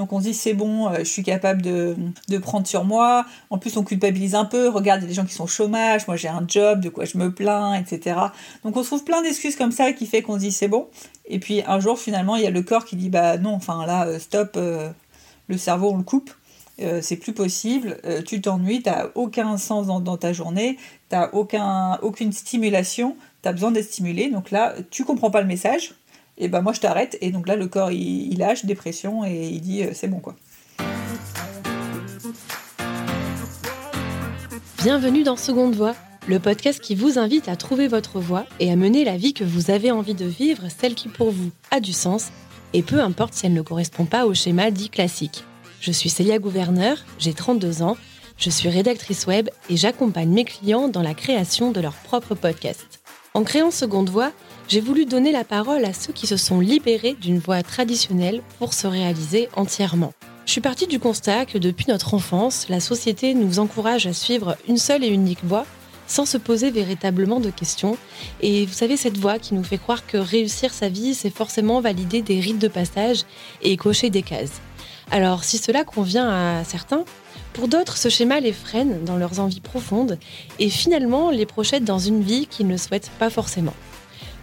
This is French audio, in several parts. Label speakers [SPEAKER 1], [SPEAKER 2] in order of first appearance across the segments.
[SPEAKER 1] Donc on se dit c'est bon, euh, je suis capable de, de, prendre sur moi. En plus on culpabilise un peu. Regarde, il y a des gens qui sont au chômage, moi j'ai un job, de quoi je me plains, etc. Donc on se trouve plein d'excuses comme ça qui fait qu'on se dit c'est bon. Et puis un jour finalement il y a le corps qui dit bah non, enfin là euh, stop, le cerveau on le coupe. c'est plus possible, tu t'ennuies, t'as aucun sens dans, ta journée, t'as aucun, aucune stimulation, tu as besoin d'être stimulé. Donc là, tu comprends pas le message, et ben moi je t'arrête. Et donc là, le corps il, lâche, dépression, et il dit euh, c'est bon quoi.
[SPEAKER 2] Bienvenue dans Seconde Voix, le podcast qui vous invite à trouver votre voie et à mener la vie que vous avez envie de vivre, celle qui pour vous a du sens, et peu importe si elle ne correspond pas au schéma dit classique. Je suis Célia Gouverneur, j'ai 32 ans, je suis rédactrice web et j'accompagne mes clients dans la création de leur propre podcast. En créant Seconde Voix, j'ai voulu donner la parole à ceux qui se sont libérés d'une voie traditionnelle pour se réaliser entièrement. Je suis partie du constat que depuis notre enfance, la société nous encourage à suivre une seule et unique voie sans se poser véritablement de questions. Et vous savez, cette voie qui nous fait croire que réussir sa vie, c'est forcément valider des rites de passage et cocher des cases. Alors, si cela convient à certains, pour d'autres, ce schéma les freine dans leurs envies profondes et finalement les projette dans une vie qu'ils ne souhaitent pas forcément.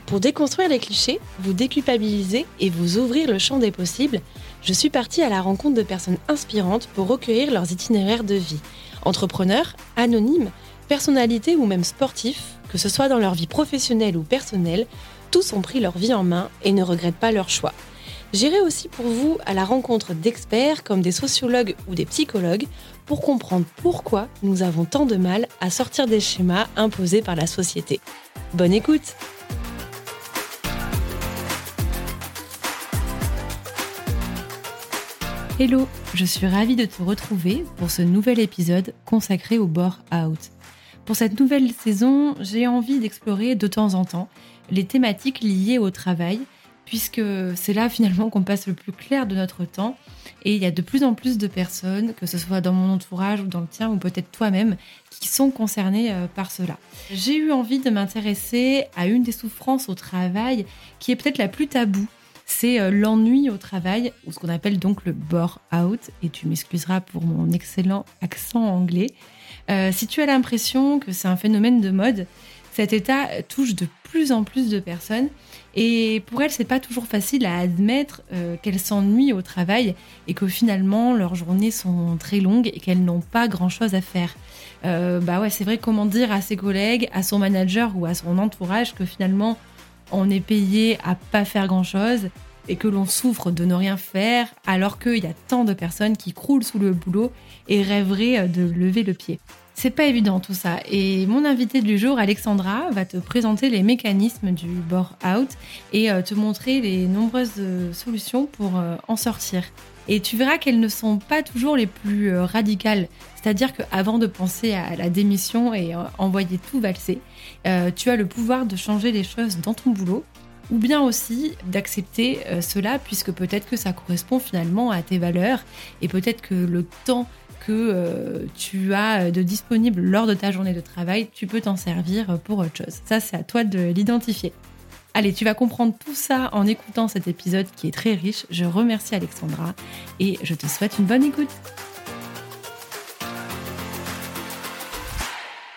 [SPEAKER 2] Pour déconstruire les clichés, vous déculpabiliser et vous ouvrir le champ des possibles, je suis partie à la rencontre de personnes inspirantes pour recueillir leurs itinéraires de vie. Entrepreneurs, anonymes, personnalités ou même sportifs, que ce soit dans leur vie professionnelle ou personnelle, tous ont pris leur vie en main et ne regrettent pas leur choix. J'irai aussi pour vous à la rencontre d'experts comme des sociologues ou des psychologues pour comprendre pourquoi nous avons tant de mal à sortir des schémas imposés par la société. Bonne écoute Hello, je suis ravie de te retrouver pour ce nouvel épisode consacré au bore out. Pour cette nouvelle saison, j'ai envie d'explorer de temps en temps les thématiques liées au travail puisque c'est là finalement qu'on passe le plus clair de notre temps. Et il y a de plus en plus de personnes, que ce soit dans mon entourage ou dans le tien, ou peut-être toi-même, qui sont concernées euh, par cela. J'ai eu envie de m'intéresser à une des souffrances au travail qui est peut-être la plus taboue. C'est euh, l'ennui au travail, ou ce qu'on appelle donc le bore-out. Et tu m'excuseras pour mon excellent accent anglais. Euh, si tu as l'impression que c'est un phénomène de mode, cet état touche de plus en plus de personnes et pour elles, c'est pas toujours facile à admettre euh, qu'elles s'ennuient au travail et que finalement leurs journées sont très longues et qu'elles n'ont pas grand chose à faire. Bah ouais, c'est vrai comment dire à ses collègues, à son manager ou à son entourage que finalement on est payé à pas faire grand chose et que l'on souffre de ne rien faire alors qu'il y a tant de personnes qui croulent sous le boulot et rêveraient de lever le pied. C'est pas évident tout ça. Et mon invité du jour, Alexandra, va te présenter les mécanismes du bore-out et euh, te montrer les nombreuses euh, solutions pour euh, en sortir. Et tu verras qu'elles ne sont pas toujours les plus radicales. C'est-à-dire qu'avant de penser à la démission et envoyer tout valser, tu as le pouvoir de changer les choses dans ton boulot ou bien aussi d'accepter cela puisque peut-être que ça correspond finalement à tes valeurs et peut-être que le temps que euh, tu as de disponible lors de ta journée de travail, tu peux t'en servir pour autre chose. Ça, c'est à toi de l'identifier. Allez, tu vas comprendre tout ça en écoutant cet épisode qui est très riche. Je remercie Alexandra et je te souhaite une bonne écoute.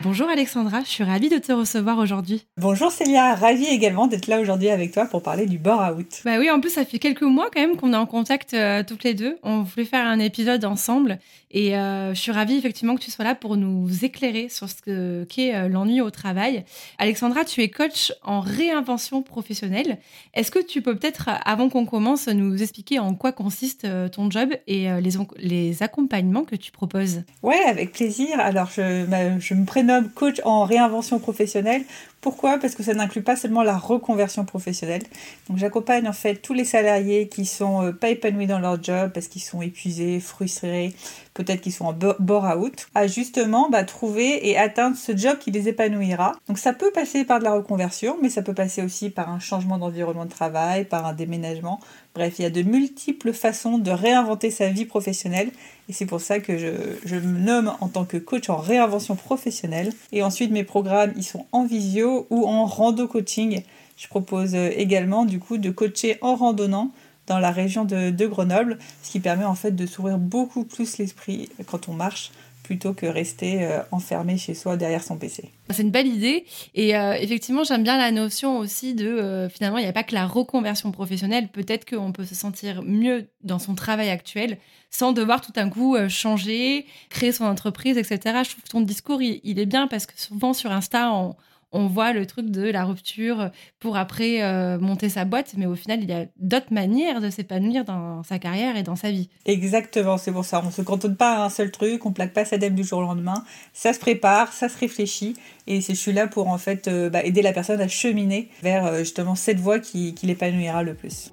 [SPEAKER 2] Bonjour Alexandra, je suis ravie de te recevoir aujourd'hui.
[SPEAKER 1] Bonjour Célia, ravie également d'être là aujourd'hui avec toi pour parler du bore out.
[SPEAKER 2] Bah oui, en plus ça fait quelques mois quand même qu'on est en contact euh, toutes les deux. On voulait faire un épisode ensemble et euh, je suis ravie effectivement que tu sois là pour nous éclairer sur ce qu'est euh, l'ennui au travail. Alexandra, tu es coach en réinvention professionnelle. Est-ce que tu peux peut-être, avant qu'on commence, nous expliquer en quoi consiste ton job et les, les accompagnements que tu proposes?
[SPEAKER 1] Ouais, avec plaisir. Alors je, je me prénomme coach en réinvention professionnelle. Pourquoi? Parce que ça n'inclut pas seulement la reconversion professionnelle. Donc j'accompagne en fait tous les salariés qui sont euh, pas épanouis dans leur job parce qu'ils sont épuisés, frustrés, peut-être qu'ils sont en bore-out, à justement bah, trouver et atteindre ce job qui les épanouira. Donc ça peut passer par de la reconversion, mais ça peut passer aussi par un changement d'environnement de travail, par un déménagement. Bref, il y a de multiples façons de réinventer sa vie professionnelle et c'est pour ça que je, je, me nomme en tant que coach en réinvention professionnelle. Et ensuite, mes programmes, ils sont en visio ou en rando coaching. Je propose euh, également du coup de coacher en randonnant dans la région de, Grenoble, ce qui permet en fait de s'ouvrir beaucoup plus l'esprit quand on marche plutôt que rester euh, enfermé chez soi derrière son PC.
[SPEAKER 2] C'est une belle idée et euh, effectivement j'aime bien la notion aussi de finalement il n'y a pas que la reconversion professionnelle, peut-être qu'on peut se sentir mieux dans son travail actuel sans devoir tout d'un coup changer, créer son entreprise, etc. Je trouve que ton discours il, il est bien parce que souvent sur Insta on, on voit le truc de la rupture pour après euh, monter sa boîte, mais au final, il y a d'autres manières de s'épanouir dans sa carrière et dans sa vie.
[SPEAKER 1] Exactement, c'est pour ça. On se cantonne pas à un seul truc, on plaque pas sa dème du jour au lendemain. Ça se prépare, ça se réfléchit, et je suis là pour en fait euh, bah, aider la personne à cheminer vers euh, justement cette voie qui l'épanouira le plus.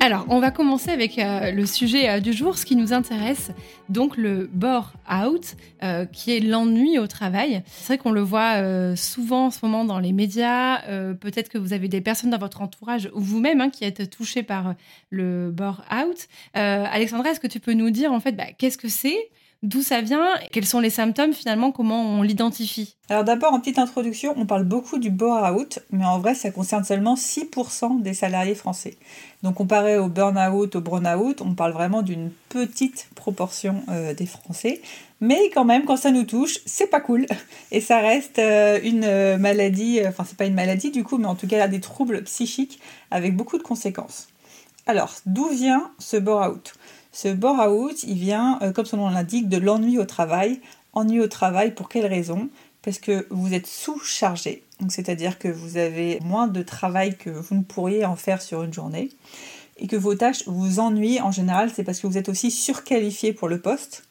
[SPEAKER 2] Alors, on va commencer avec euh, le sujet euh, du jour, ce qui nous intéresse, donc le bore out, euh, qui est l'ennui au travail. C'est vrai qu'on le voit souvent en ce moment dans les médias. Peut-être que vous avez des personnes dans votre entourage ou vous-même hein, qui êtes touchés par le bore out. Alexandra, est-ce que tu peux nous dire en fait bah, qu'est-ce que c'est D'où ça vient Quels sont les symptômes finalement Comment on l'identifie
[SPEAKER 1] Alors d'abord, en petite introduction, on parle beaucoup du bore-out, mais en vrai, ça concerne seulement 6% des salariés français. Donc comparé au burn-out, au burn-out, on parle vraiment d'une petite proportion euh, des Français. Mais quand même, quand ça nous touche, c'est pas cool. Et ça reste euh, une euh, maladie, enfin c'est pas une maladie du coup, mais en tout cas des troubles psychiques avec beaucoup de conséquences. Alors, d'où vient ce bore-out ce bore-out, il vient, euh, comme son nom l'indique, de l'ennui au travail. Ennui au travail, pour quelle raison? Parce que vous êtes sous-chargé, c'est-à-dire que vous avez moins de travail que vous ne pourriez en faire sur une journée, et que vos tâches vous ennuient en général, c'est parce que vous êtes aussi surqualifié pour le poste.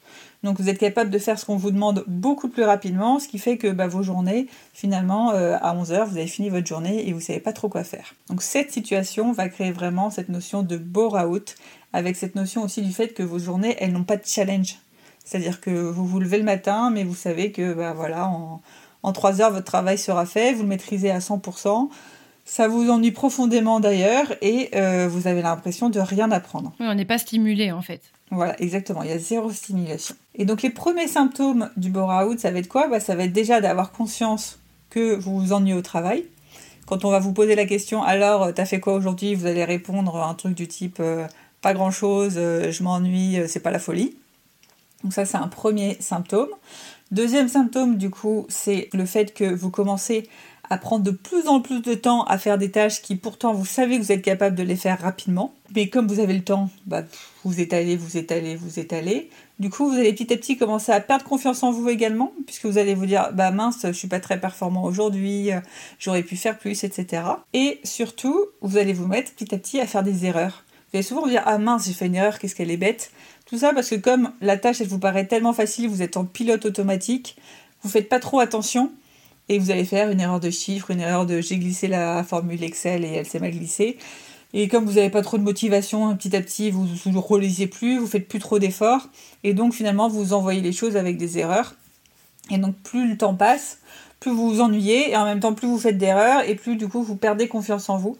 [SPEAKER 1] Donc vous êtes capable de faire ce qu'on vous demande beaucoup plus rapidement, ce qui fait que bah, vos journées, finalement, euh, à 11h, vous avez fini votre journée et vous ne savez pas trop quoi faire. Donc cette situation va créer vraiment cette notion de bore-out, avec cette notion aussi du fait que vos journées, elles n'ont pas de challenge. C'est-à-dire que vous vous levez le matin, mais vous savez que bah, voilà, en, en 3 heures, votre travail sera fait, vous le maîtrisez à 100%. Ça vous ennuie profondément d'ailleurs et euh, vous avez l'impression de rien apprendre.
[SPEAKER 2] Oui, on n'est pas stimulé en fait.
[SPEAKER 1] Voilà, exactement, il y a zéro stimulation. Et donc les premiers symptômes du bore-out, ça va être quoi? Bah, Ça va être déjà d'avoir conscience que vous vous ennuyez au travail. Quand on va vous poser la question, alors, t'as fait quoi aujourd'hui? Vous allez répondre un truc du type, euh, pas grand-chose, euh, je m'ennuie, c'est pas la folie. Donc ça, c'est un premier symptôme. Deuxième symptôme, du coup, c'est le fait que vous commencez à prendre de plus en plus de temps à faire des tâches qui pourtant vous savez que vous êtes capable de les faire rapidement. Mais comme vous avez le temps, bah, vous étalez, vous étalez, vous étalez. Du coup, vous allez petit à petit commencer à perdre confiance en vous également, puisque vous allez vous dire, bah mince, je suis pas très performant aujourd'hui, j'aurais pu faire plus, etc. Et surtout, vous allez vous mettre petit à petit à faire des erreurs. Vous allez souvent vous dire, ah mince, j'ai fait une erreur, qu'est-ce qu'elle est bête. Tout ça parce que comme la tâche, elle vous paraît tellement facile, vous êtes en pilote automatique, vous faites pas trop attention et vous allez faire une erreur de chiffre, une erreur de j'ai glissé la formule Excel et elle s'est mal glissée. Et comme vous n'avez pas trop de motivation, petit à petit, vous ne relisiez plus, vous faites plus trop d'efforts, et donc finalement vous envoyez les choses avec des erreurs. Et donc plus le temps passe, plus vous vous ennuyez, et en même temps plus vous faites d'erreurs, et plus du coup vous perdez confiance en vous.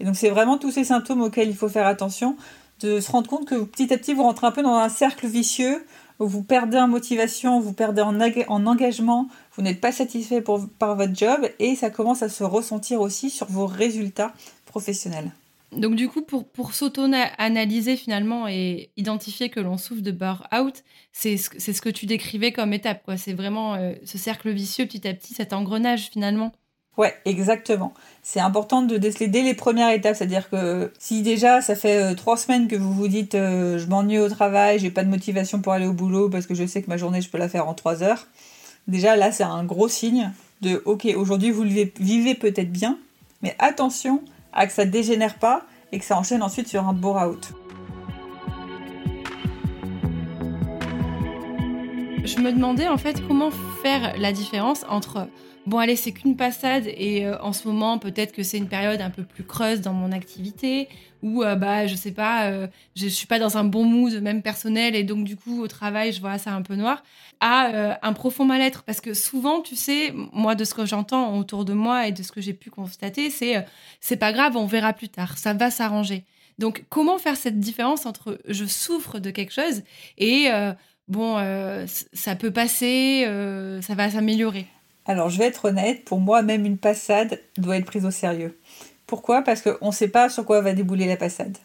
[SPEAKER 1] Et donc c'est vraiment tous ces symptômes auxquels il faut faire attention, de se rendre compte que petit à petit vous rentrez un peu dans un cercle vicieux vous perdez en motivation, vous perdez en engagement, vous n'êtes pas satisfait par votre job et ça commence à se ressentir aussi sur vos résultats professionnels.
[SPEAKER 2] Donc du coup, pour, pour s'auto-analyser finalement et identifier que l'on souffre de burn-out, c'est ce, ce que tu décrivais comme étape. quoi. C'est vraiment euh, ce cercle vicieux petit à petit, cet engrenage finalement.
[SPEAKER 1] Ouais, exactement. C'est important de déceler dès les premières étapes, c'est-à-dire que si déjà ça fait euh, trois semaines que vous vous dites euh, je m'ennuie au travail, j'ai pas de motivation pour aller au boulot parce que je sais que ma journée je peux la faire en trois heures, déjà là c'est un gros signe de ok aujourd'hui vous vivez, peut-être bien, mais attention à que ça dégénère pas et que ça enchaîne ensuite sur un bore-out.
[SPEAKER 2] Je me demandais en fait comment faire la différence entre bon allez c'est qu'une passade et euh, en ce moment peut-être que c'est une période un peu plus creuse dans mon activité ou euh, bah je sais pas euh, je suis pas dans un bon mood même personnel et donc du coup au travail je vois ça un peu noir à un profond mal-être. Parce que souvent tu sais moi de ce que j'entends autour de moi et de ce que j'ai pu constater c'est c'est pas grave on verra plus tard ça va s'arranger. Donc comment faire cette différence entre je souffre de quelque chose et bon ça peut passer ça va s'améliorer?
[SPEAKER 1] Alors, je vais être honnête, pour moi, même une passade doit être prise au sérieux. Pourquoi? Parce qu'on ne sait pas sur quoi va débouler la passade.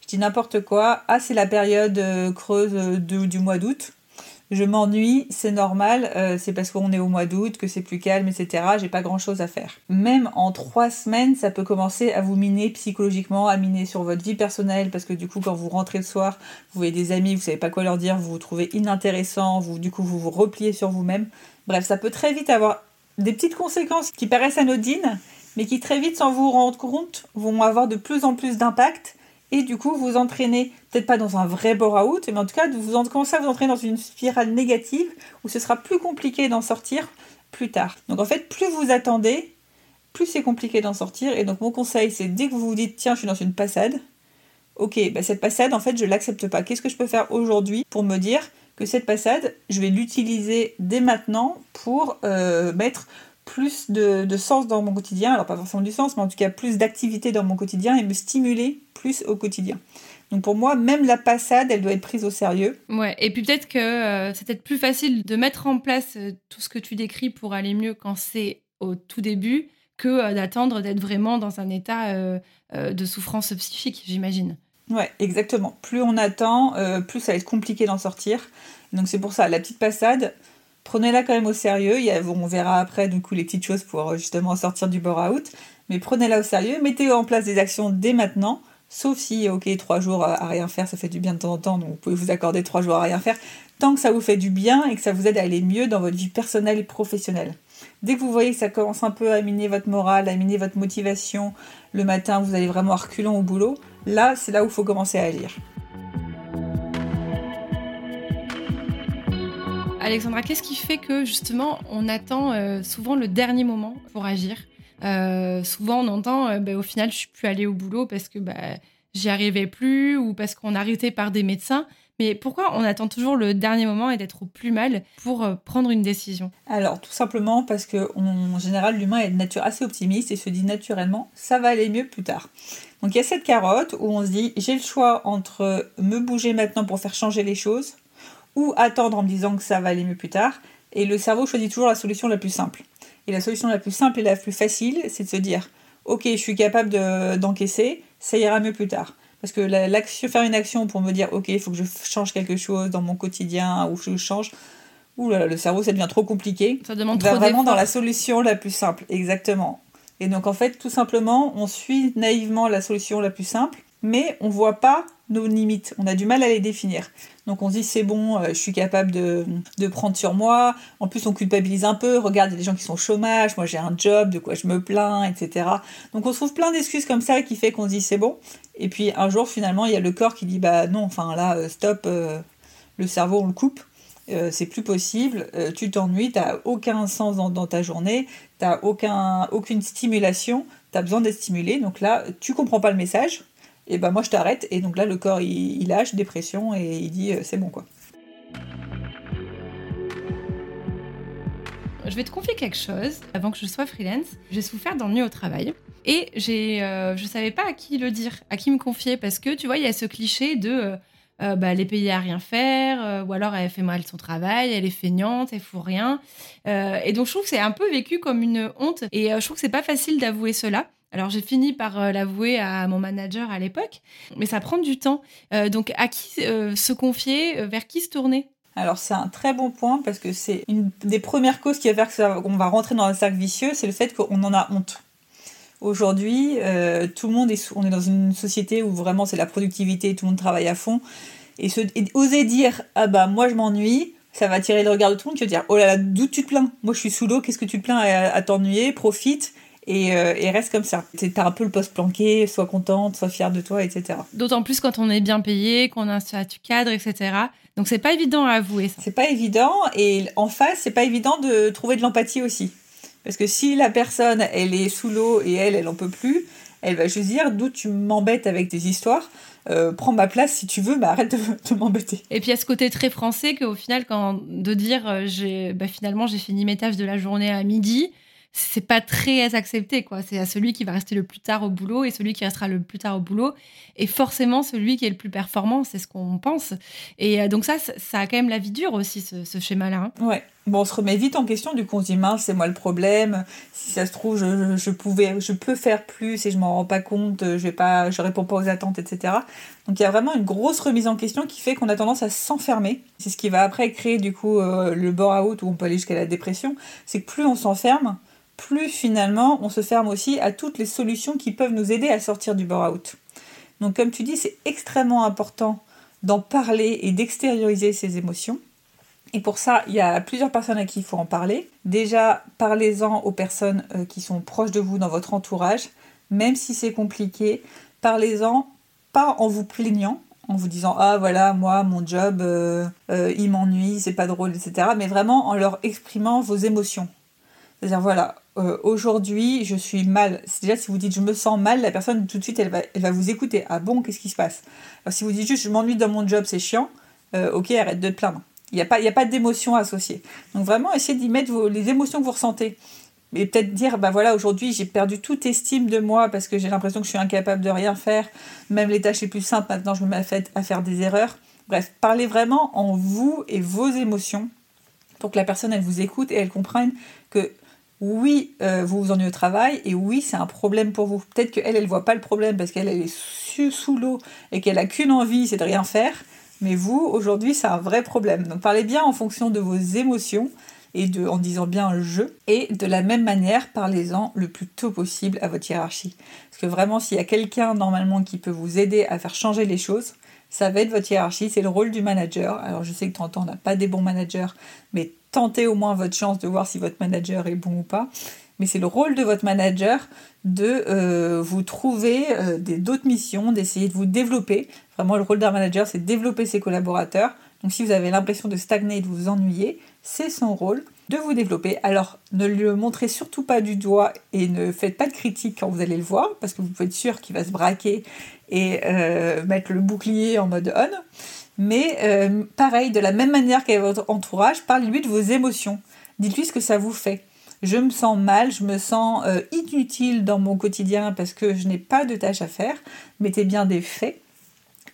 [SPEAKER 1] Je dis n'importe quoi. Ah, c'est la période euh, creuse du mois d'août. Je m'ennuie, c'est normal, euh, c'est parce qu'on est au mois d'août, que c'est plus calme, etc. J'ai pas grand chose à faire. Même en trois semaines, ça peut commencer à vous miner psychologiquement, à miner sur votre vie personnelle, parce que du coup, quand vous rentrez le soir, vous voyez des amis, vous savez pas quoi leur dire, vous vous trouvez inintéressant, vous, du coup, vous vous repliez sur vous-même. Bref, ça peut très vite avoir des petites conséquences qui paraissent anodines, mais qui très vite, sans vous rendre compte, vont avoir de plus en plus d'impact et du coup vous entraînez, peut-être pas dans un vrai bore-out, mais en tout cas vous en, commencez à vous entraîner dans une spirale négative où ce sera plus compliqué d'en sortir plus tard. Donc en fait, plus vous attendez, plus c'est compliqué d'en sortir. Et donc mon conseil, c'est dès que vous vous dites tiens, je suis dans une passade, ok, bah cette passade, en fait, je l'accepte pas. Qu'est-ce que je peux faire aujourd'hui pour me dire que cette passade, je vais l'utiliser dès maintenant pour euh, mettre plus de, sens dans mon quotidien, alors pas forcément du sens, mais en tout cas plus d'activité dans mon quotidien et me stimuler plus au quotidien. Donc pour moi, même la passade, elle doit être prise au sérieux.
[SPEAKER 2] Ouais, et puis peut-être que euh, c'est peut-être plus facile de mettre en place euh, tout ce que tu décris pour aller mieux quand c'est au tout début que d'attendre d'être vraiment dans un état de souffrance psychique, j'imagine.
[SPEAKER 1] Ouais, exactement. Plus on attend, plus ça va être compliqué d'en sortir. Donc c'est pour ça, la petite passade, prenez-la quand même au sérieux. Il y on verra après du coup les petites choses pour euh, justement sortir du bore-out. Mais prenez-la au sérieux, mettez en place des actions dès maintenant. Sauf si, ok, trois jours à rien faire, ça fait du bien de temps en temps, donc vous pouvez vous accorder trois jours à rien faire, tant que ça vous fait du bien et que ça vous aide à aller mieux dans votre vie personnelle et professionnelle. Dès que vous voyez que ça commence un peu à miner votre morale, à miner votre motivation, le matin vous allez vraiment reculant au boulot, là c'est là où il faut commencer à agir.
[SPEAKER 2] Alexandra, qu'est-ce qui fait que justement on attend euh, souvent le dernier moment pour agir? Euh, Souvent on entend euh, bah, au final je suis plus allée au boulot parce que bah, j'y arrivais plus ou parce qu'on a arrêté par des médecins. Mais pourquoi on attend toujours le dernier moment et d'être au plus mal pour prendre une décision?
[SPEAKER 1] Alors tout simplement parce que en général l'humain est de nature assez optimiste et se dit naturellement ça va aller mieux plus tard. Donc il y a cette carotte où on se dit j'ai le choix entre me bouger maintenant pour faire changer les choses ou attendre en me disant que ça va aller mieux plus tard. Et le cerveau choisit toujours la solution la plus simple. Et la solution la plus simple et la plus facile, c'est de se dire Ok, je suis capable d'encaisser, ça ira mieux plus tard. Parce que l'action, faire une action pour me dire Ok, il faut que je change quelque chose dans mon quotidien ou je change. Ouh là, le cerveau, ça devient trop compliqué.
[SPEAKER 2] Ça demande
[SPEAKER 1] trop vraiment dans la solution la plus simple, exactement. Et donc en fait, tout simplement, on suit naïvement la solution la plus simple, mais on voit pas nos limites. On a du mal à les définir. Donc on se dit c'est bon, euh, je suis capable de, prendre sur moi. En plus on culpabilise un peu. Regarde, il y a des gens qui sont au chômage, moi j'ai un job, de quoi je me plains, etc. Donc on se trouve plein d'excuses comme ça qui fait qu'on se dit c'est bon. Et puis un jour finalement il y a le corps qui dit bah non, enfin là euh, stop, euh, le cerveau on le coupe. c'est plus possible, tu t'ennuies, t'as aucun sens dans, ta journée, t'as aucun, aucune stimulation, t'as besoin d'être stimulé, donc là tu comprends pas le message, et ben moi je t'arrête et donc là le corps il, lâche dépression et il dit euh, c'est bon quoi.
[SPEAKER 2] Je vais te confier quelque chose avant que je sois freelance. J'ai souffert d'ennui au travail et j'ai euh, je savais pas à qui le dire, à qui me confier parce que tu vois il y a ce cliché de euh, euh bah, elle est payée à rien faire, ou alors elle fait mal son travail, elle est feignante, elle fout rien. et donc je trouve que c'est un peu vécu comme une honte. Et je trouve que c'est pas facile d'avouer cela. Alors j'ai fini par euh, l'avouer à mon manager à l'époque, mais ça prend du temps. Euh, donc à qui euh, se confier, vers qui se tourner?
[SPEAKER 1] Alors c'est un très bon point parce que c'est une des premières causes qui va faire qu'on va rentrer dans un cercle vicieux, c'est le fait qu'on en a honte. Aujourd'hui, tout le monde est, on est dans une société où vraiment c'est la productivité, tout le monde travaille à fond, et, oser dire ah bah moi je m'ennuie, ça va attirer le regard de tout le monde qui va dire oh là là d'où tu te plains, moi je suis sous l'eau, qu'est-ce que tu te plains à t'ennuyer, profite euh, et, reste comme ça. T'as un peu le poste planqué, sois contente, sois fière de toi, etc.
[SPEAKER 2] D'autant plus quand on est bien payé, qu'on a un statut cadre, etc. Donc c'est pas évident à avouer ça.
[SPEAKER 1] C'est pas évident et en face, c'est pas évident de trouver de l'empathie aussi. Parce que si la personne, elle est sous l'eau et elle, elle en peut plus, elle va juste dire d'où tu m'embêtes avec tes histoires. Euh, prends ma place si tu veux, mais arrête de, m'embêter.
[SPEAKER 2] Et puis il y a ce côté très français qu'au final, quand de dire euh, j'ai, bah, finalement j'ai fini mes tâches de la journée à midi, c'est pas très accepté, quoi. C'est à celui qui va rester le plus tard au boulot et celui qui restera le plus tard au boulot. Et forcément, celui qui est le plus performant, c'est ce qu'on pense. Et euh, donc, ça, ça a quand même la vie dure aussi, ce, schéma-là.
[SPEAKER 1] Hein. Ouais. Bon, on se remet vite en question, du coup, on se dit, mince, c'est moi le problème. Si ça se trouve, je, je, pouvais, je peux faire plus et je m'en rends pas compte, je vais pas, je réponds pas aux attentes, etc. Donc, il y a vraiment une grosse remise en question qui fait qu'on a tendance à s'enfermer. C'est ce qui va après créer, du coup, euh, le bore-out où on peut aller jusqu'à la dépression. C'est que plus on s'enferme, plus finalement on se ferme aussi à toutes les solutions qui peuvent nous aider à sortir du bore-out. Donc comme tu dis, c'est extrêmement important d'en parler et d'extérioriser ses émotions. Et pour ça, il y a plusieurs personnes à qui il faut en parler. Déjà, parlez-en aux personnes euh, qui sont proches de vous dans votre entourage, même si c'est compliqué. Parlez-en pas en vous plaignant, en vous disant ah voilà moi mon job euh, euh, il m'ennuie, c'est pas drôle, etc. Mais vraiment en leur exprimant vos émotions. C'est-à-dire voilà, euh, aujourd'hui je suis mal. Déjà si vous dites je me sens mal, la personne tout de suite elle va, elle va vous écouter. Ah bon, qu'est-ce qui se passe? Alors si vous dites juste je m'ennuie dans mon job, c'est chiant, euh, ok, arrête de te plaindre. Il n'y a pas, pas d'émotion associée. Donc vraiment essayez d'y mettre les émotions que vous ressentez. Et peut-être dire, bah voilà, aujourd'hui j'ai perdu toute estime de moi parce que j'ai l'impression que je suis incapable de rien faire. Même les tâches les plus simples, maintenant je me mets à faire des erreurs. Bref, parlez vraiment en vous et vos émotions pour que la personne elle vous écoute et elle comprenne que oui, euh, vous vous ennuyez au travail et oui, c'est un problème pour vous. Peut-être qu'elle, elle ne voit pas le problème parce qu'elle est sous, l'eau et qu'elle a qu'une envie, c'est de rien faire. Mais vous, aujourd'hui, c'est un vrai problème. Donc parlez bien en fonction de vos émotions et de, en disant bien je. Et de la même manière, parlez-en le plus tôt possible à votre hiérarchie. Parce que vraiment, s'il y a quelqu'un normalement qui peut vous aider à faire changer les choses, ça va être votre hiérarchie, c'est le rôle du manager. Alors je sais que temps on n'a pas des bons managers, mais tentez au moins votre chance de voir si votre manager est bon ou pas. Mais c'est le rôle de votre manager de euh, vous trouver euh, d'autres missions, d'essayer de vous développer. Vraiment, le rôle d'un manager, c'est de développer ses collaborateurs. Donc si vous avez l'impression de stagner et de vous ennuyer, c'est son rôle de vous développer. Alors ne le montrez surtout pas du doigt et ne faites pas de critiques quand vous allez le voir, parce que vous pouvez être sûr qu'il va se braquer et euh, mettre le bouclier en mode on. Mais euh, pareil, de la même manière qu'avec votre entourage, parlez-lui de vos émotions. Dites-lui ce que ça vous fait. Je me sens mal, je me sens euh, inutile dans mon quotidien parce que je n'ai pas de tâches à faire. Mettez bien des faits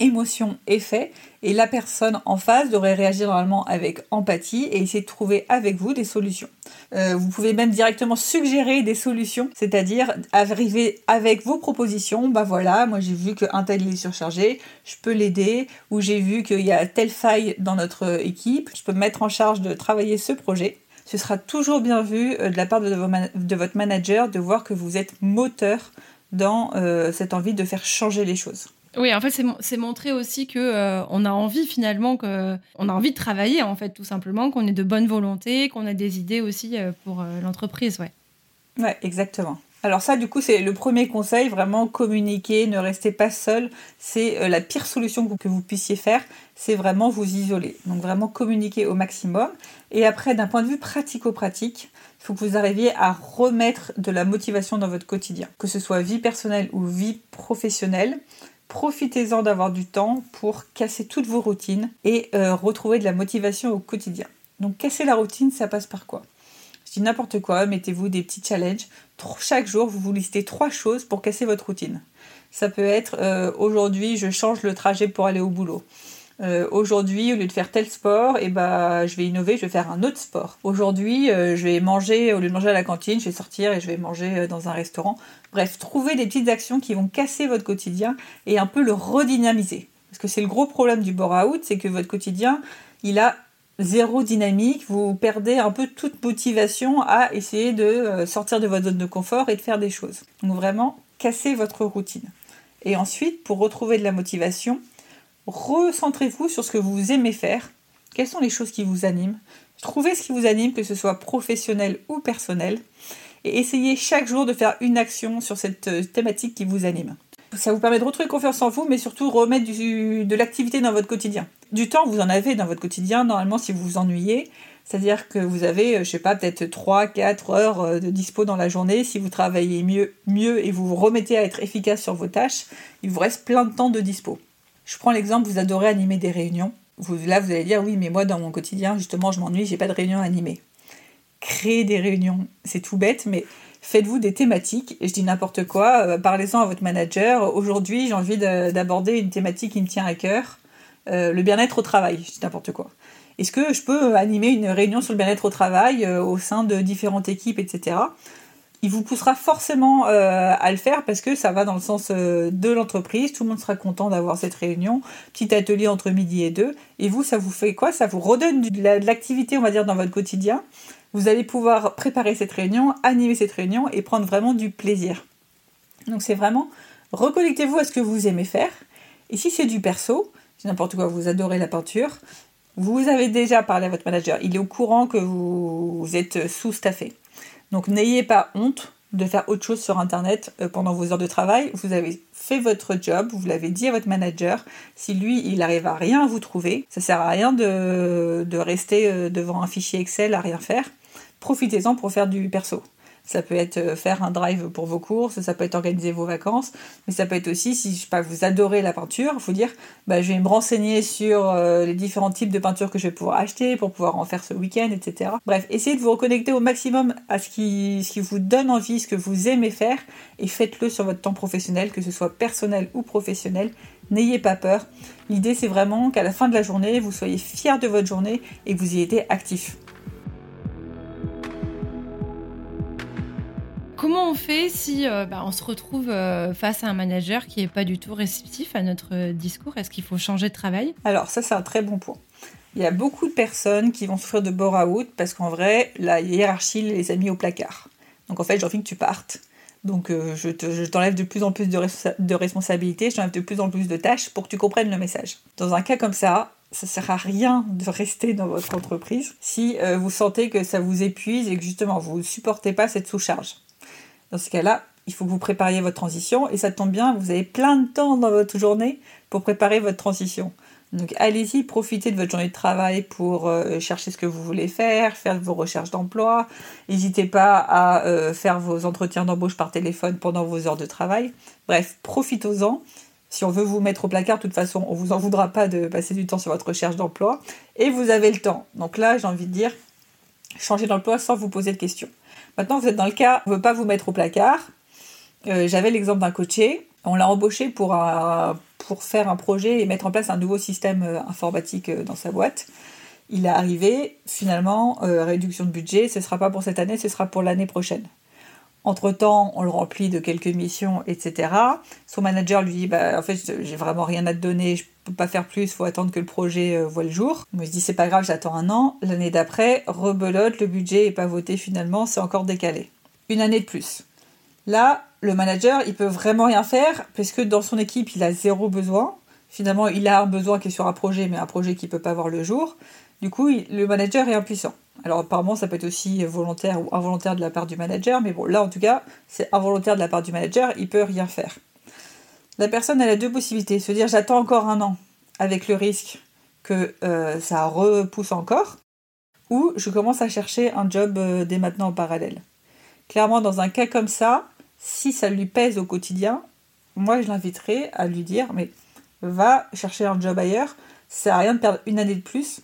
[SPEAKER 1] émotion, effet, et la personne en face devrait réagir normalement avec empathie et essayer de trouver avec vous des solutions. Euh, vous pouvez même directement suggérer des solutions, c'est-à-dire arriver avec vos propositions. Bah voilà, moi j'ai vu qu'un tel est surchargé, je peux l'aider, ou j'ai vu qu'il y a telle faille dans notre équipe, je peux me mettre en charge de travailler ce projet. Ce sera toujours bien vu euh, de la part de, votre manager de voir que vous êtes moteur dans euh, cette envie de faire changer les choses.
[SPEAKER 2] Oui, en fait, c'est montrer aussi que euh, on a envie finalement que on a envie de travailler en fait tout simplement, qu'on ait de bonne volonté, qu'on a des idées aussi euh, pour euh, l'entreprise, ouais.
[SPEAKER 1] Ouais, exactement. Alors ça, du coup, c'est le premier conseil, vraiment communiquer, ne restez pas seul. C'est la pire solution que vous puissiez faire, c'est vraiment vous isoler. Donc vraiment communiquer au maximum. Et après, d'un point de vue pratico-pratique, il faut que vous arriviez à remettre de la motivation dans votre quotidien, que ce soit vie personnelle ou vie professionnelle profitez-en d'avoir du temps pour casser toutes vos routines et euh, retrouver de la motivation au quotidien. Donc casser la routine, ça passe par quoi? Je dis n'importe quoi, mettez-vous des petits challenges. Chaque jour, vous vous listez trois choses pour casser votre routine. Ça peut être euh, aujourd'hui, je change le trajet pour aller au boulot. Euh, aujourd'hui, au lieu de faire tel sport, eh ben, je vais innover, je vais faire un autre sport. Aujourd'hui, euh, je vais manger, au lieu de manger à la cantine, je vais sortir et je vais manger euh, dans un restaurant. Bref, trouver des petites actions qui vont casser votre quotidien et un peu le redynamiser. Parce que c'est le gros problème du bore-out, c'est que votre quotidien, il a zéro dynamique, vous perdez un peu toute motivation à essayer de sortir de votre zone de confort et de faire des choses. Donc vraiment, casser votre routine. Et ensuite, pour retrouver de la motivation, recentrez-vous sur ce que vous aimez faire. Quelles sont les choses qui vous animent? Trouvez ce qui vous anime, que ce soit professionnel ou personnel, et essayez chaque jour de faire une action sur cette euh, thématique qui vous anime. Ça vous permet de retrouver confiance en vous, mais surtout remettre de l'activité dans votre quotidien. Du temps, vous en avez dans votre quotidien, normalement, si vous vous ennuyez. C'est-à-dire que vous avez, euh, je sais pas, peut-être 3-4 heures euh, de dispo dans la journée. Si vous travaillez mieux, mieux et vous vous remettez à être efficace sur vos tâches, il vous reste plein de temps de dispo. Je prends l'exemple, vous adorez animer des réunions. Vous, là, vous allez dire, oui, mais moi, dans mon quotidien, justement, je m'ennuie, j'ai pas de réunion animée. créer des réunions. C'est tout bête, mais faites-vous des thématiques. Et je dis n'importe quoi, euh, parlez-en à votre manager. Aujourd'hui, j'ai envie d'aborder une thématique qui me tient à cœur, euh, le bien-être au travail. Je dis n'importe quoi. Est-ce que je peux animer une réunion sur le bien-être au travail euh, au sein de différentes équipes, etc. Il vous poussera forcément à le faire parce que ça va dans le sens de l'entreprise. Tout le monde sera content d'avoir cette réunion. Petit atelier entre midi et deux. Et vous, ça vous fait quoi? Ça vous redonne de l'activité, on va dire, dans votre quotidien vous allez pouvoir préparer cette réunion, animer cette réunion et prendre vraiment du plaisir. Donc c'est vraiment reconnectez-vous à ce que vous aimez faire. Et si c'est du perso, c'est n'importe quoi, vous adorez la peinture, vous avez déjà parlé à votre manager, il est au courant que vous, êtes sous-staffé. Donc n'ayez pas honte de faire autre chose sur Internet euh, pendant vos heures de travail. Vous avez fait votre job, vous l'avez dit à votre manager. Si lui, il arrive à rien à vous trouver, ça sert à rien de, de rester euh, devant un fichier Excel à rien faire profitez-en pour faire du perso. Ça peut être euh, faire un drive pour vos courses, ça peut être organiser vos vacances, mais ça peut être aussi, si je sais pas, vous adorez la peinture, faut dire, bah, je vais me renseigner sur euh, les différents types de peintures que je vais pouvoir acheter pour pouvoir en faire ce week-end, etc. Bref, essayez de vous reconnecter au maximum à ce qui, ce qui vous donne envie, ce que vous aimez faire, et faites-le sur votre temps professionnel, que ce soit personnel ou professionnel. N'ayez pas peur. L'idée, c'est vraiment qu'à la fin de la journée, vous soyez fier de votre journée et que vous y étiez actif.
[SPEAKER 2] Comment on fait si euh, bah, on se retrouve euh, face à un manager qui n'est pas du tout réceptif à notre euh, discours? Est-ce qu'il faut changer de travail?
[SPEAKER 1] Alors ça c'est un très bon point. Il y a beaucoup de personnes qui vont souffrir de bore-out parce qu'en vrai, la hiérarchie les a mis au placard. Donc en fait, j'ai envie que tu partes. Donc je, t'enlève de plus en plus de, de responsabilités, je t'enlève de plus en plus de tâches pour que tu comprennes le message. Dans un cas comme ça, ça sert à rien de rester dans votre entreprise si vous sentez que ça vous épuise et que justement vous ne supportez pas cette sous-charge. Dans ce cas-là, il faut que vous prépariez votre transition et ça tombe bien, vous avez plein de temps dans votre journée pour préparer votre transition. Donc allez-y, profitez de votre journée de travail pour euh, chercher ce que vous voulez faire, faire vos recherches d'emploi. N'hésitez pas à euh, faire vos entretiens d'embauche par téléphone pendant vos heures de travail. Bref, profitez-en. Si on veut vous mettre au placard, de toute façon, on vous en voudra pas de passer du temps sur votre recherche d'emploi. Et vous avez le temps. Donc là, j'ai envie de dire, changez d'emploi sans vous poser de questions. Maintenant, vous êtes dans le cas, on ne veut pas vous mettre au placard. Euh, j'avais l'exemple d'un coaché. On l'a embauché pour, pour faire un projet et mettre en place un nouveau système euh, informatique euh, dans sa boîte. Il est arrivé, finalement, réduction de budget, ce ne sera pas pour cette année, ce sera pour l'année prochaine. Entre-temps, on le remplit de quelques missions, etc. Son manager lui dit bah, En fait, j'ai vraiment rien à te donner, je peux pas faire plus, faut attendre que le projet euh, voit le jour. Moi, je dis C'est pas grave, j'attends un an. L'année d'après, rebelote, le budget n'est pas voté finalement, c'est encore décalé. Une année de plus. Là, le manager, il peut vraiment rien faire, puisque dans son équipe, il a zéro besoin. Finalement, il a un besoin qui est sur un projet, mais un projet qui peut pas voir le jour. Du coup, le manager est impuissant. Alors apparemment, ça peut être aussi volontaire ou involontaire de la part du manager, mais bon, là en tout cas, c'est involontaire de la part du manager, il peut rien faire. La personne, elle a deux possibilités. Se dire j'attends encore un an, avec le risque que euh, ça repousse encore, ou je commence à chercher un job euh, dès maintenant en parallèle. Clairement, dans un cas comme ça, si ça lui pèse au quotidien, moi je l'inviterai à lui dire mais va chercher un job ailleurs, ça sert à rien de perdre une année de plus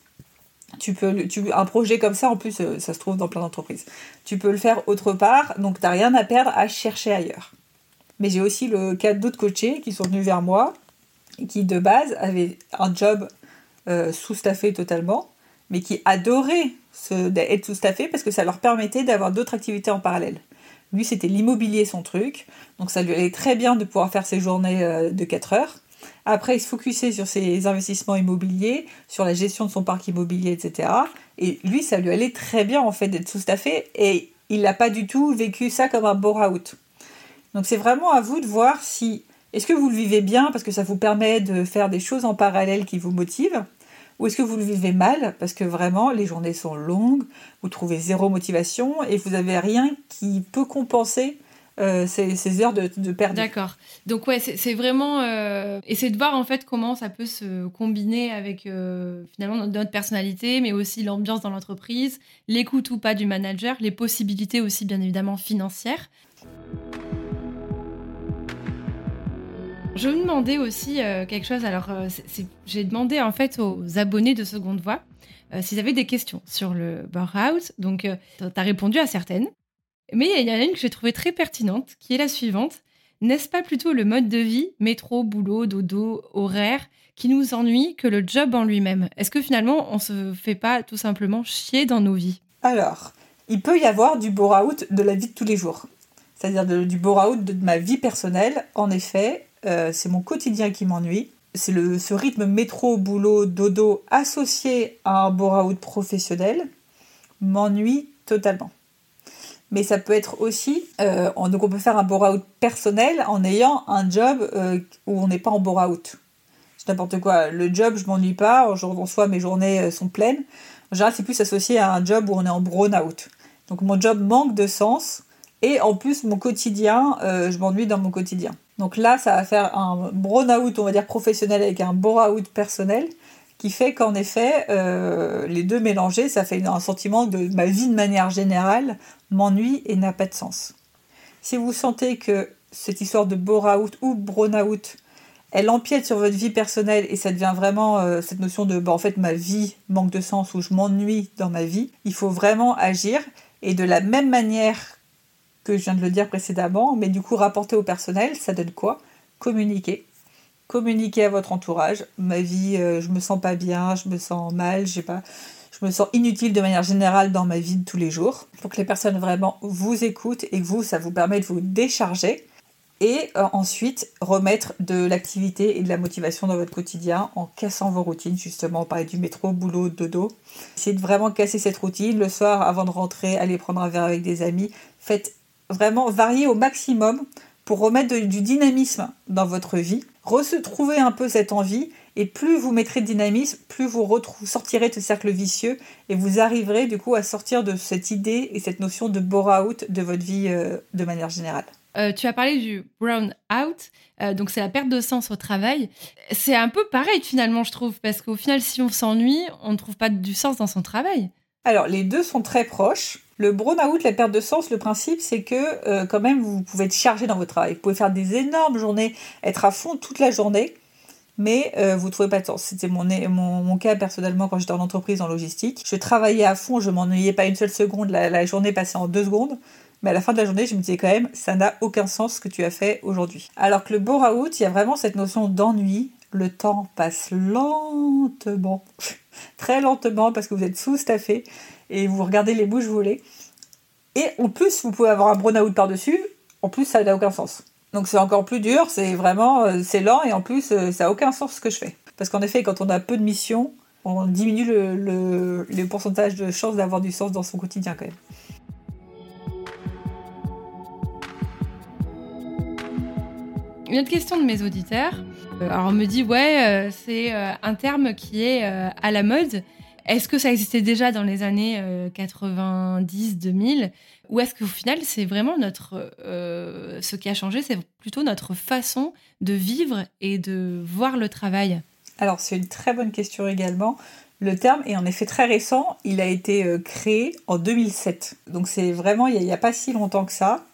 [SPEAKER 1] tu peux, tu, un projet comme ça, en plus, euh, ça se trouve dans plein d'entreprises. Tu peux le faire autre part, donc tu n'as rien à perdre à chercher ailleurs. Mais j'ai aussi le cas d'autres coachés qui sont venus vers moi qui, de base, avaient un job euh, sous-staffé totalement, mais qui adoraient être sous-staffé parce que ça leur permettait d'avoir d'autres activités en parallèle. Lui, c'était l'immobilier, son truc, donc ça lui allait très bien de pouvoir faire ses journées euh, de 4 heures. Après, il se focusait sur ses investissements immobiliers, sur la gestion de son parc immobilier, etc. Et lui, ça lui allait très bien en fait d'être sous-staffé et il n'a pas du tout vécu ça comme un bore-out. Donc c'est vraiment à vous de voir si est-ce que vous le vivez bien parce que ça vous permet de faire des choses en parallèle qui vous motivent ou est-ce que vous le vivez mal parce que vraiment les journées sont longues, vous trouvez zéro motivation et vous n'avez rien qui peut compenser euh, ces, heures de, de.
[SPEAKER 2] D'accord. Donc ouais, c'est vraiment euh, essayer de voir en fait comment ça peut se combiner avec euh, finalement notre personnalité, mais aussi l'ambiance dans l'entreprise, l'écoute ou pas du manager, les possibilités aussi bien évidemment financières. Je me demandais aussi euh, quelque chose. Alors, j'ai demandé en fait aux abonnés de Seconde Voix s'ils avaient des questions sur le burn-out. Donc, tu as répondu à certaines. Mais il y en a une que j'ai trouvée très pertinente, qui est la suivante. N'est-ce pas plutôt le mode de vie, métro, boulot, dodo, horaire, qui nous ennuie que le job en lui-même? Est-ce que finalement, on se fait pas tout simplement chier dans nos vies?
[SPEAKER 1] Alors, il peut y avoir du bore-out de la vie de tous les jours. C'est-à-dire du bore-out de ma vie personnelle. En effet, euh, c'est mon quotidien qui m'ennuie. C'est ce rythme métro, boulot, dodo associé à un bore-out professionnel m'ennuie totalement mais ça peut être aussi, euh, donc on peut faire un bore-out personnel en ayant un job euh, où on n'est pas en bore-out. C'est n'importe quoi. Le job, je m'ennuie pas, en soi mes journées euh, sont pleines. En général, c'est plus associé à un job où on est en burn-out. Donc mon job manque de sens et en plus mon quotidien, je m'ennuie dans mon quotidien. Donc là, ça va faire un burn-out, on va dire professionnel avec un bore-out personnel qui fait qu'en effet, euh, les deux mélangés, ça fait un sentiment de ma vie de manière générale m'ennuie et n'a pas de sens. Si vous sentez que cette histoire de bore-out ou burn-out, elle empiète sur votre vie personnelle et ça devient vraiment euh, cette notion de bah, en fait ma vie manque de sens ou je m'ennuie dans ma vie, il faut vraiment agir et de la même manière que je viens de le dire précédemment, mais du coup rapporter au personnel, ça donne quoi? Communiquer communiquer à votre entourage. Ma vie, euh, je me sens pas bien, je me sens mal, j'ai pas, je me sens inutile de manière générale dans ma vie de tous les jours. Pour que les personnes vraiment vous écoutent et que vous, ça vous permet de vous décharger. Et euh, ensuite, remettre de l'activité et de la motivation dans votre quotidien en cassant vos routines. Justement, on parlait du métro, boulot, dodo. Essayez de vraiment casser cette routine. Le soir, avant de rentrer, allez prendre un verre avec des amis. Faites vraiment varier au maximum pour remettre du dynamisme dans votre vie retrouver un peu cette envie et plus vous mettrez de dynamisme, plus vous sortirez de ce cercle vicieux et vous arriverez du coup à sortir de cette idée et cette notion de bore-out de votre vie euh, de manière générale.
[SPEAKER 2] Euh, tu as parlé du brown out, euh, donc c'est la perte de sens au travail. C'est un peu pareil finalement, je trouve, parce qu'au final, si on s'ennuie, on ne trouve pas du sens dans son travail.
[SPEAKER 1] Alors, les deux sont très proches. Le burn-out, la perte de sens, le principe, c'est que euh, quand même, vous pouvez être chargé dans votre travail. Vous pouvez faire des énormes journées, être à fond toute la journée, mais euh, vous ne trouvez pas de sens. C'était mon, cas personnellement quand j'étais en entreprise en logistique. Je travaillais à fond, je m'ennuyais pas une seule seconde, la, journée passait en deux secondes. Mais à la fin de la journée, je me disais quand même, ça n'a aucun sens ce que tu as fait aujourd'hui. Alors que le burn-out, il y a vraiment cette notion d'ennui. Le temps passe lentement très lentement parce que vous êtes sous-staffé et vous regardez les bouches volées. Et en plus, vous pouvez avoir un burn-out par-dessus. En plus, ça n'a aucun sens. Donc c'est encore plus dur, c'est vraiment, euh, c'est lent et en plus, euh, ça n'a aucun sens ce que je fais. Parce qu'en effet, quand on a peu de missions, on diminue le, le pourcentage de chances d'avoir du sens dans son quotidien quand même.
[SPEAKER 2] Une autre question de mes auditeurs. Euh, alors on me dit ouais, euh, c'est euh, un terme qui est à la mode. Est-ce que ça existait déjà dans les années 90-2000 ou est-ce qu'au final c'est vraiment notre ce qui a changé, c'est plutôt notre façon de vivre et de voir le travail?
[SPEAKER 1] Alors c'est une très bonne question également. Le terme est en effet très récent. Il a été créé en 2007. Donc c'est vraiment, il n'y a, a, pas si longtemps que ça.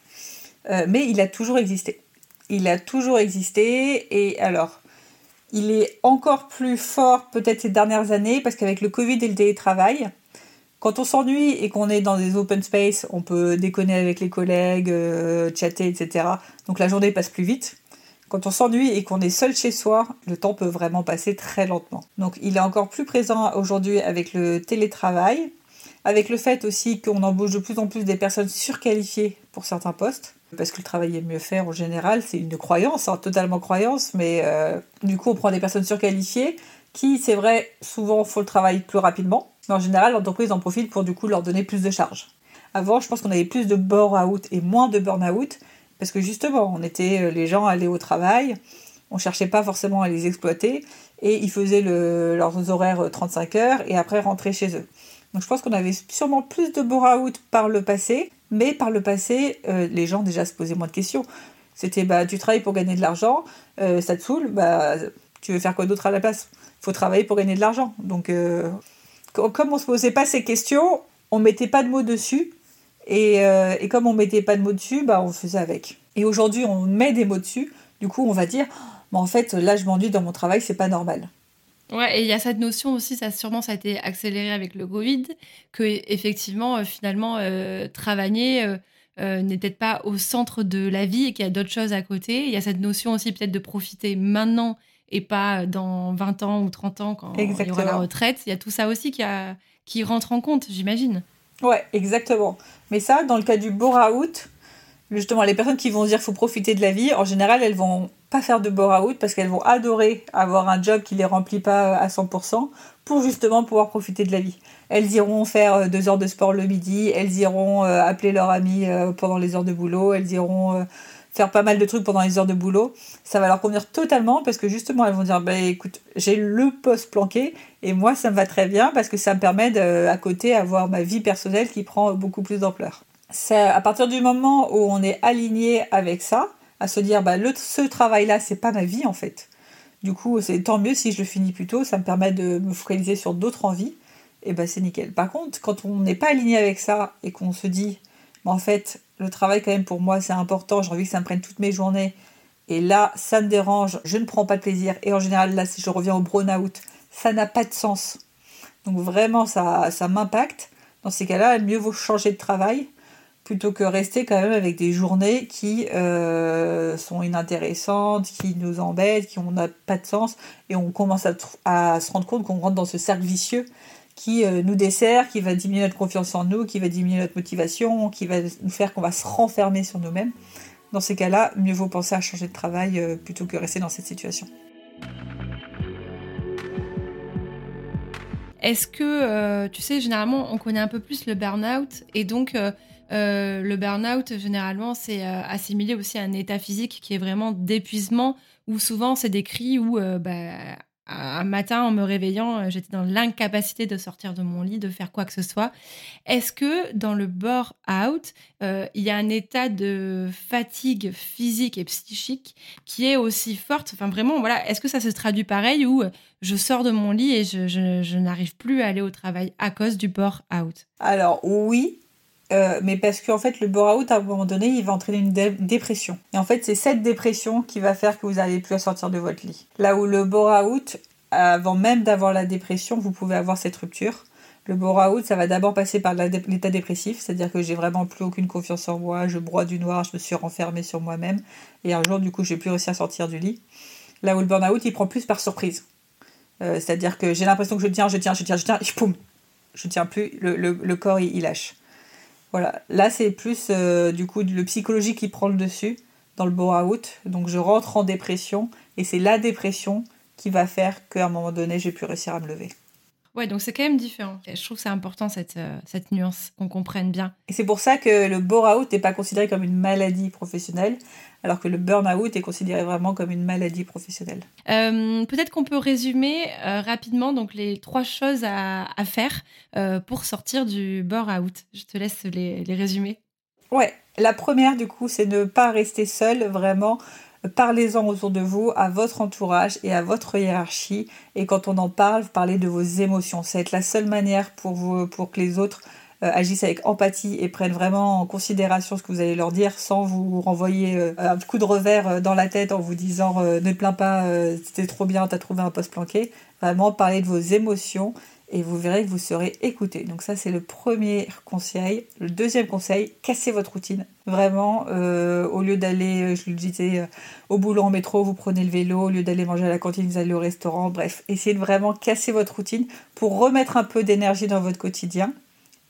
[SPEAKER 1] mais il a toujours existé il a toujours existé et alors il est encore plus fort peut-être ces dernières années parce qu'avec le Covid et le télétravail, quand on s'ennuie et qu'on est dans des open space, on peut déconner avec les collègues, euh, chatter, etc. Donc la journée passe plus vite. Quand on s'ennuie et qu'on est seul chez soi, le temps peut vraiment passer très lentement. Donc il est encore plus présent aujourd'hui avec le télétravail, avec le fait aussi qu'on embauche de plus en plus des personnes surqualifiées pour certains postes parce que le travail est mieux fait en général, c'est une croyance, hein, totalement croyance, mais euh, du coup on prend des personnes surqualifiées qui, c'est vrai, souvent font le travail plus rapidement, mais en général l'entreprise en profite pour du coup leur donner plus de charges. Avant, je pense qu'on avait plus de burn-out et moins de burn-out, parce que justement, on était, euh, les gens allaient au travail, on cherchait pas forcément à les exploiter, et ils faisaient leurs horaires 35 heures, et après rentraient chez eux. Donc je pense qu'on avait sûrement plus de burn-out par le passé, mais par le passé, euh, les gens déjà se posaient moins de questions. C'était bah tu travailles pour gagner de l'argent, euh, ça te saoule, bah tu veux faire quoi d'autre à la place? Faut travailler pour gagner de l'argent. Donc euh, comme on se posait pas ces questions, on mettait pas de mots dessus. Et, comme on mettait pas de mots dessus, bah on faisait avec. Et aujourd'hui, on met des mots dessus. Du coup, on va dire mais en fait, là, je dans mon travail, c'est pas normal.
[SPEAKER 2] Ouais, et il y a cette notion aussi, ça sûrement ça a été accéléré avec le Covid, que effectivement, euh, finalement, euh, travailler euh, n'est peut-être pas au centre de la vie et qu'il y a d'autres choses à côté. Il y a cette notion aussi peut-être de profiter maintenant et pas dans 20 ans ou 30 ans quand il y aura la retraite. Il y a tout ça aussi qui, a, qui rentre en compte, j'imagine.
[SPEAKER 1] Ouais, exactement. Mais ça, dans le cas du bore-out, justement, les personnes qui vont dire faut profiter de la vie, en général, elles vont pas faire de bore-out parce qu'elles vont adorer avoir un job qui les remplit pas à 100% pour justement pouvoir profiter de la vie. Elles iront faire euh, deux heures de sport le midi, elles iront euh, appeler leur ami euh, pendant les heures de boulot, elles iront faire pas mal de trucs pendant les heures de boulot. Ça va leur convenir totalement parce que justement elles vont dire bah écoute j'ai le poste planqué et moi ça me va très bien parce que ça me permet de, à côté avoir ma vie personnelle qui prend beaucoup plus d'ampleur. C'est à partir du moment où on est aligné avec ça, à se dire bah le, ce travail là c'est pas ma vie en fait. Du coup c'est tant mieux si je le finis plus tôt, ça me permet de me focaliser sur d'autres envies et ben c'est nickel. Par contre, quand on n'est pas aligné avec ça et qu'on se dit, en fait, le travail quand même pour moi c'est important, j'ai envie que ça me prenne toutes mes journées, et là ça me dérange, je ne prends pas de plaisir, et en général là si je reviens au burn-out, ça n'a pas de sens. Donc vraiment ça, ça m'impacte. Dans ces cas-là, mieux vaut changer de travail plutôt que rester quand même avec des journées qui euh, sont inintéressantes, qui nous embêtent, qui n'ont pas de sens, et on commence à, se rendre compte qu'on rentre dans ce cercle vicieux qui euh, nous dessert, qui va diminuer notre confiance en nous, qui va diminuer notre motivation, qui va nous faire qu'on va se renfermer sur nous-mêmes. Dans ces cas-là, mieux vaut penser à changer de travail euh, plutôt que rester dans cette situation.
[SPEAKER 2] Est-ce que, tu sais, généralement, on connaît un peu plus le burn-out et donc le burn-out, généralement, c'est assimilé aussi à un état physique qui est vraiment d'épuisement, où souvent c'est décrit où bah, un matin, en me réveillant, euh, j'étais dans l'incapacité de sortir de mon lit, de faire quoi que ce soit. Est-ce que dans le bore-out, euh, il y a un état de fatigue physique et psychique qui est aussi forte? Enfin, vraiment, voilà, est-ce que ça se traduit pareil euh, je sors de mon lit et je, n'arrive plus à aller au travail à cause du bore-out?
[SPEAKER 1] Alors, oui, mais parce qu'en fait, le bore-out, à un moment donné, il va entraîner une dépression. Et en fait, c'est cette dépression qui va faire que vous n'arrivez plus à sortir de votre lit. Là où le bore-out, avant même d'avoir la dépression, vous pouvez avoir cette rupture. Le bore-out, ça va d'abord passer par l'état dépressif, c'est-à-dire que j'ai vraiment plus aucune confiance en moi, je broie du noir, je me suis renfermée sur moi-même, et un jour, du coup, j'ai plus réussi à sortir du lit. Là où le burn-out, il prend plus par surprise. Euh, c'est-à-dire que j'ai l'impression que je tiens, je tiens, je tiens, je tiens, et poum, je tiens plus, le, corps, il, lâche. Voilà, là, c'est plus, euh, du coup, le psychologique qui prend le dessus dans le bore-out. Donc, je rentre en dépression, et c'est la dépression qui va faire qu'à un moment donné, j'ai pu réussir à me lever.
[SPEAKER 2] Ouais, donc c'est quand même différent. Je trouve que c'est important cette, euh, cette nuance, qu'on comprenne bien.
[SPEAKER 1] Et c'est pour ça que le bore-out n'est pas considéré comme une maladie professionnelle, alors que le burn-out est considéré vraiment comme une maladie professionnelle.
[SPEAKER 2] Euh, peut-être qu'on peut résumer euh, rapidement donc les trois choses à, à faire pour sortir du bore-out. Je te laisse les, les résumer.
[SPEAKER 1] Ouais, la première du coup, c'est ne pas rester seul vraiment Parlez-en autour de vous, à votre entourage et à votre hiérarchie. Et quand on en parle, vous parlez de vos émotions. Ça va être la seule manière pour, vous, pour que les autres euh, agissent avec empathie et prennent vraiment en considération ce que vous allez leur dire sans vous renvoyer euh, un coup de revers euh, dans la tête en vous disant ne plains pas, c'était trop bien, t'as trouvé un poste planqué. Vraiment parler de vos émotions et vous verrez que vous serez écouté. Donc ça c'est le premier conseil. Le deuxième conseil, cassez votre routine. Vraiment, euh, au lieu d'aller, euh, je le disais, euh, au boulot en métro, vous prenez le vélo, au lieu d'aller manger à la cantine, vous allez au restaurant. Bref, essayez de vraiment casser votre routine pour remettre un peu d'énergie dans votre quotidien.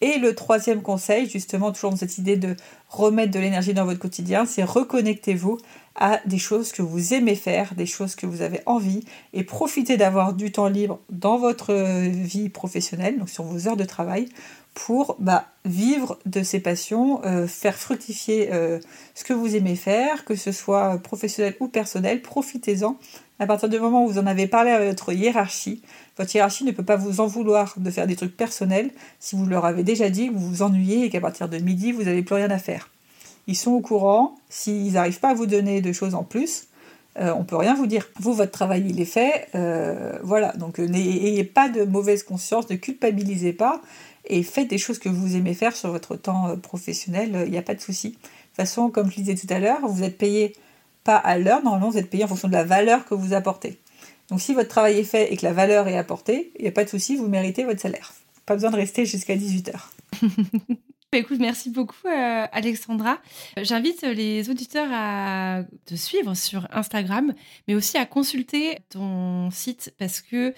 [SPEAKER 1] Et le troisième conseil, justement, toujours dans cette idée de remettre de l'énergie dans votre quotidien, c'est reconnectez-vous à des choses que vous aimez faire, des choses que vous avez envie, et profitez d'avoir du temps libre dans votre vie professionnelle, donc sur vos heures de travail, pour bah, vivre de ces passions, euh, faire fructifier euh, ce que vous aimez faire, que ce soit professionnel ou personnel, profitez-en. À partir du moment où vous en avez parlé à votre hiérarchie, votre hiérarchie ne peut pas vous en vouloir de faire des trucs personnels si vous leur avez déjà dit que vous vous ennuyez et qu'à partir de midi, vous n'avez plus rien à faire. Ils sont au courant. S'ils n'arrivent pas à vous donner de choses en plus, euh, on peut rien vous dire. Vous, votre travail, il est fait. Euh, voilà. Donc, euh, n'ayez pas de mauvaise conscience, ne culpabilisez pas et faites des choses que vous aimez faire sur votre temps professionnel. Il n'y a pas de souci. De toute façon, comme je disais tout à l'heure, vous êtes payé pas à l'heure. Normalement, vous êtes payé en fonction de la valeur que vous apportez. Donc si votre travail est fait et que la valeur est apportée, il n'y a pas de souci, vous méritez votre salaire. Pas besoin de rester jusqu'à 18h.
[SPEAKER 2] Bah, écoute, merci beaucoup euh, Alexandra. J'invite les auditeurs à te suivre sur Instagram, mais aussi à consulter ton site parce que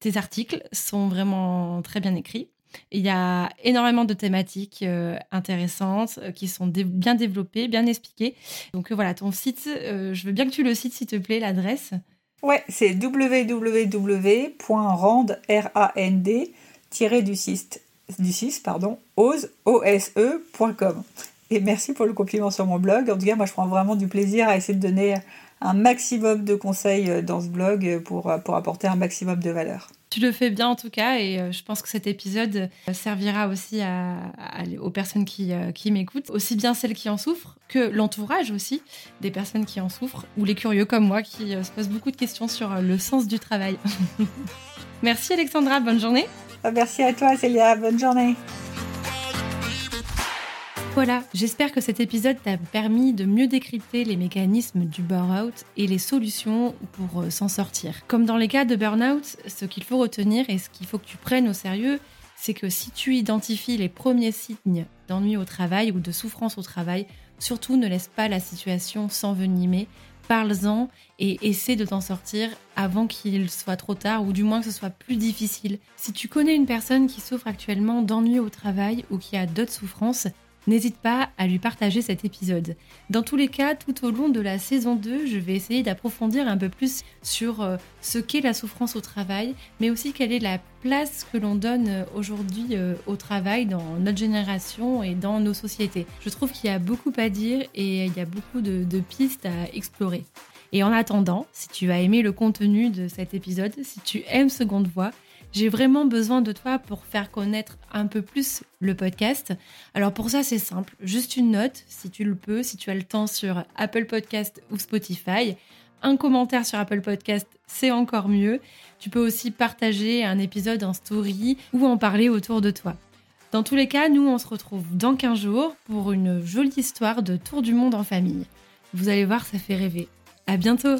[SPEAKER 2] tes articles sont vraiment très bien écrits. Il y a énormément de thématiques euh, intéressantes euh, qui sont bien développées, bien expliquées. Donc voilà, ton site, je veux bien que tu le cites s'il te plaît, l'adresse.
[SPEAKER 1] Ouais, c'est www.rand-du-6 du 6, pardon, ose.com. Et merci pour le compliment sur mon blog. En tout cas, moi, je prends vraiment du plaisir à essayer de donner un maximum de conseils euh, dans ce blog pour, euh, pour apporter un maximum de valeur.
[SPEAKER 2] Tu le fais bien en tout cas et euh, je pense que cet épisode servira aussi aux personnes qui, qui m'écoutent, aussi bien celles qui en souffrent que l'entourage aussi des personnes qui en souffrent ou les curieux comme moi qui se posent beaucoup de questions sur le sens du travail. Merci Alexandra, bonne journée.
[SPEAKER 1] Merci à toi Célia, bonne journée.
[SPEAKER 2] Voilà, j'espère que cet épisode t'a permis de mieux décrypter les mécanismes du burn-out et les solutions pour euh, s'en sortir. Comme dans les cas de burn-out, ce qu'il faut retenir et ce qu'il faut que tu prennes au sérieux, c'est que si tu identifies les premiers signes d'ennui au travail ou de souffrance au travail, surtout ne laisse pas la situation s'envenimer parle-en et essaie de t'en sortir avant qu'il soit trop tard ou du moins que ce soit plus difficile. Si tu connais une personne qui souffre actuellement d'ennui au travail ou qui a d'autres souffrances, n'hésite pas à lui partager cet épisode. Dans tous les cas, tout au long de la saison 2, je vais essayer d'approfondir un peu plus sur euh, ce qu'est la souffrance au travail, mais aussi quelle est la place que l'on donne euh, aujourd'hui euh, au travail dans notre génération et dans nos sociétés. Je trouve qu'il y a beaucoup à dire et il y a beaucoup de, de pistes à explorer. Et en attendant, si tu as aimé le contenu de cet épisode, si tu aimes Seconde Voix, j'ai vraiment besoin de toi pour faire connaître un peu plus le podcast. Alors pour ça, c'est simple. Juste une note, si tu le peux, si tu as le temps sur Apple Podcast ou Spotify. Un commentaire sur Apple Podcast, c'est encore mieux. Tu peux aussi partager un épisode en story ou en parler autour de toi. Dans tous les cas, nous, on se retrouve dans 15 jours pour une jolie histoire de tour du monde en famille. Vous allez voir, ça fait rêver. À bientôt!